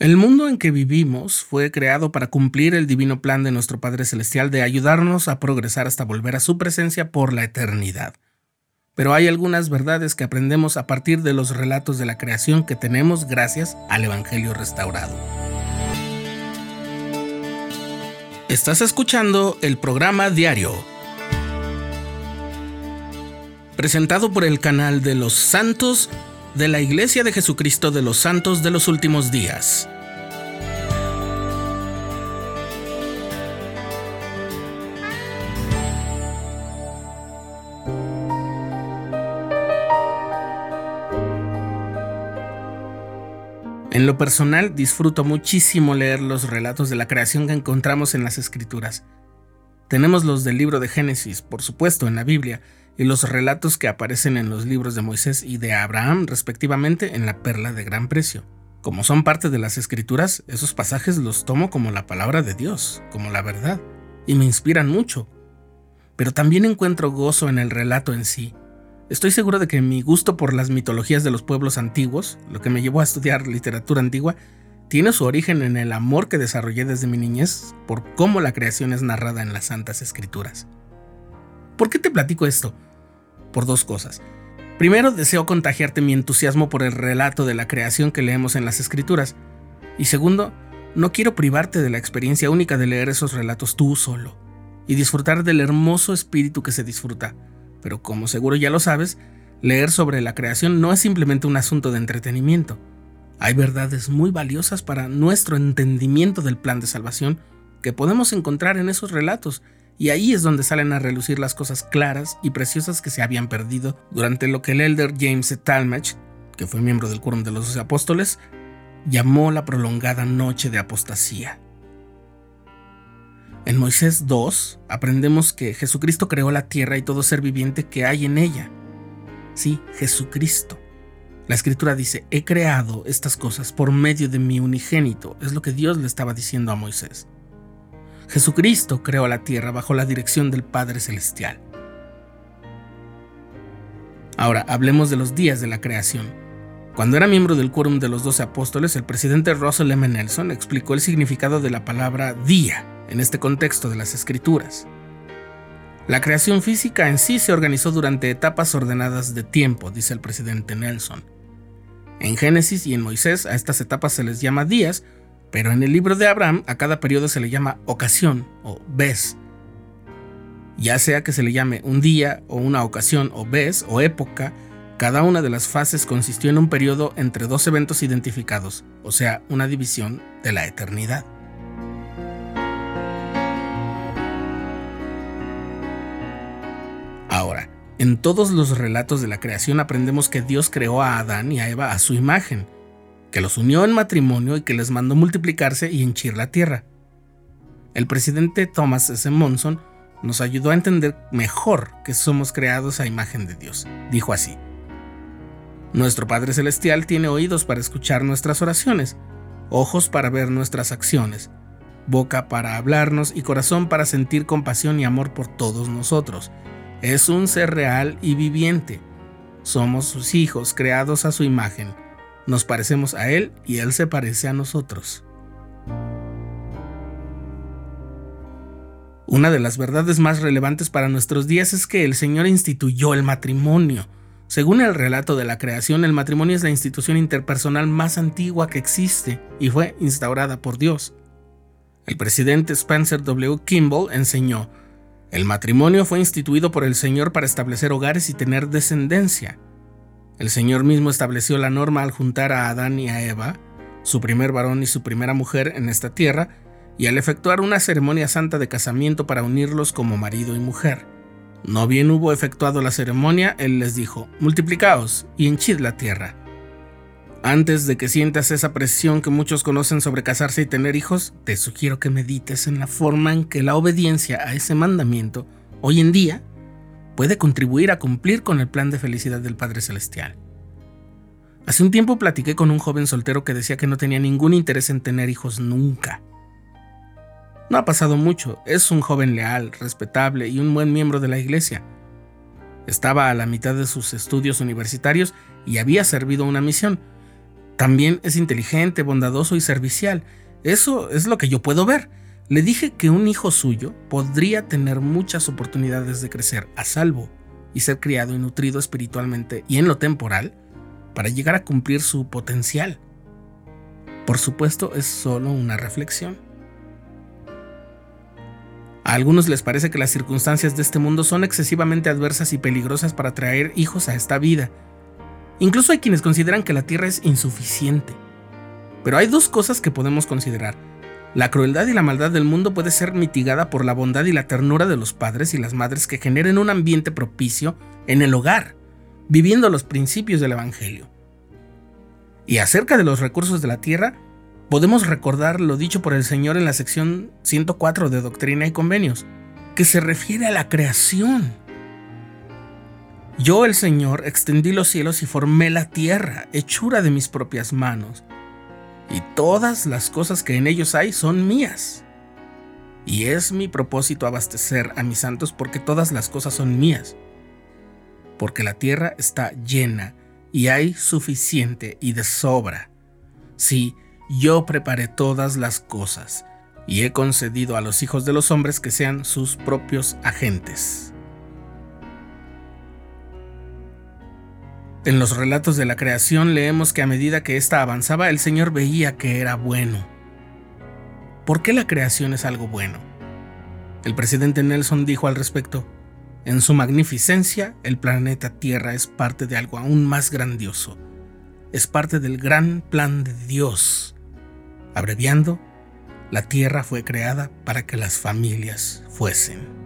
El mundo en que vivimos fue creado para cumplir el divino plan de nuestro Padre Celestial de ayudarnos a progresar hasta volver a su presencia por la eternidad. Pero hay algunas verdades que aprendemos a partir de los relatos de la creación que tenemos gracias al Evangelio restaurado. Estás escuchando el programa diario, presentado por el canal de los santos de la Iglesia de Jesucristo de los Santos de los Últimos Días. En lo personal disfruto muchísimo leer los relatos de la creación que encontramos en las escrituras. Tenemos los del libro de Génesis, por supuesto, en la Biblia, y los relatos que aparecen en los libros de Moisés y de Abraham, respectivamente, en la perla de gran precio. Como son parte de las escrituras, esos pasajes los tomo como la palabra de Dios, como la verdad, y me inspiran mucho. Pero también encuentro gozo en el relato en sí, Estoy seguro de que mi gusto por las mitologías de los pueblos antiguos, lo que me llevó a estudiar literatura antigua, tiene su origen en el amor que desarrollé desde mi niñez por cómo la creación es narrada en las Santas Escrituras. ¿Por qué te platico esto? Por dos cosas. Primero, deseo contagiarte mi entusiasmo por el relato de la creación que leemos en las Escrituras. Y segundo, no quiero privarte de la experiencia única de leer esos relatos tú solo y disfrutar del hermoso espíritu que se disfruta pero como seguro ya lo sabes, leer sobre la creación no es simplemente un asunto de entretenimiento. Hay verdades muy valiosas para nuestro entendimiento del plan de salvación que podemos encontrar en esos relatos, y ahí es donde salen a relucir las cosas claras y preciosas que se habían perdido durante lo que el elder James Talmage, que fue miembro del Quórum de los Doce Apóstoles, llamó la prolongada noche de apostasía. En Moisés 2 aprendemos que Jesucristo creó la tierra y todo ser viviente que hay en ella. Sí, Jesucristo. La escritura dice, he creado estas cosas por medio de mi unigénito. Es lo que Dios le estaba diciendo a Moisés. Jesucristo creó la tierra bajo la dirección del Padre Celestial. Ahora, hablemos de los días de la creación. Cuando era miembro del Quórum de los Doce Apóstoles, el presidente Russell M. Nelson explicó el significado de la palabra día en este contexto de las escrituras. La creación física en sí se organizó durante etapas ordenadas de tiempo, dice el presidente Nelson. En Génesis y en Moisés a estas etapas se les llama días, pero en el libro de Abraham a cada periodo se le llama ocasión o vez. Ya sea que se le llame un día o una ocasión o vez o época, cada una de las fases consistió en un periodo entre dos eventos identificados, o sea, una división de la eternidad. En todos los relatos de la creación aprendemos que Dios creó a Adán y a Eva a su imagen, que los unió en matrimonio y que les mandó multiplicarse y henchir la tierra. El presidente Thomas S. Monson nos ayudó a entender mejor que somos creados a imagen de Dios. Dijo así, Nuestro Padre Celestial tiene oídos para escuchar nuestras oraciones, ojos para ver nuestras acciones, boca para hablarnos y corazón para sentir compasión y amor por todos nosotros es un ser real y viviente. Somos sus hijos creados a su imagen. Nos parecemos a Él y Él se parece a nosotros. Una de las verdades más relevantes para nuestros días es que el Señor instituyó el matrimonio. Según el relato de la creación, el matrimonio es la institución interpersonal más antigua que existe y fue instaurada por Dios. El presidente Spencer W. Kimball enseñó, el matrimonio fue instituido por el Señor para establecer hogares y tener descendencia. El Señor mismo estableció la norma al juntar a Adán y a Eva, su primer varón y su primera mujer en esta tierra, y al efectuar una ceremonia santa de casamiento para unirlos como marido y mujer. No bien hubo efectuado la ceremonia, Él les dijo, multiplicaos y henchid la tierra. Antes de que sientas esa presión que muchos conocen sobre casarse y tener hijos, te sugiero que medites en la forma en que la obediencia a ese mandamiento hoy en día puede contribuir a cumplir con el plan de felicidad del Padre Celestial. Hace un tiempo platiqué con un joven soltero que decía que no tenía ningún interés en tener hijos nunca. No ha pasado mucho, es un joven leal, respetable y un buen miembro de la iglesia. Estaba a la mitad de sus estudios universitarios y había servido una misión, También es inteligente, bondadoso y servicial. Eso es lo que yo puedo ver. Le dije que un hijo suyo podría tener muchas oportunidades de crecer a salvo y ser criado y nutrido espiritualmente y en lo temporal para llegar a cumplir su potencial. Por supuesto, es solo una reflexión. A algunos les parece que las circunstancias de este mundo son excesivamente adversas y peligrosas para traer hijos a esta vida. Incluso hay quienes consideran que la tierra es insuficiente. Pero hay dos cosas que podemos considerar. La crueldad y la maldad del mundo puede ser mitigada por la bondad y la ternura de los padres y las madres que generen un ambiente propicio en el hogar, viviendo los principios del Evangelio. Y acerca de los recursos de la tierra, podemos recordar lo dicho por el Señor en la sección 104 de Doctrina y Convenios, que se refiere a la creación. Yo, el Señor, extendí los cielos y formé la tierra, hechura de mis propias manos y todas las cosas que en ellos hay son mías. Y es mi propósito abastecer a mis santos porque todas las cosas son mías. Porque la tierra está llena y hay suficiente y de sobra. Sí, yo preparé todas las cosas y he concedido a los hijos de los hombres que sean sus propios agentes. En los relatos de la creación leemos que a medida que ésta avanzaba, el Señor veía que era bueno. ¿Por qué la creación es algo bueno? El presidente Nelson dijo al respecto, en su magnificencia, el planeta Tierra es parte de algo aún más grandioso. Es parte del gran plan de Dios. Abreviando, la Tierra fue creada para que las familias fuesen.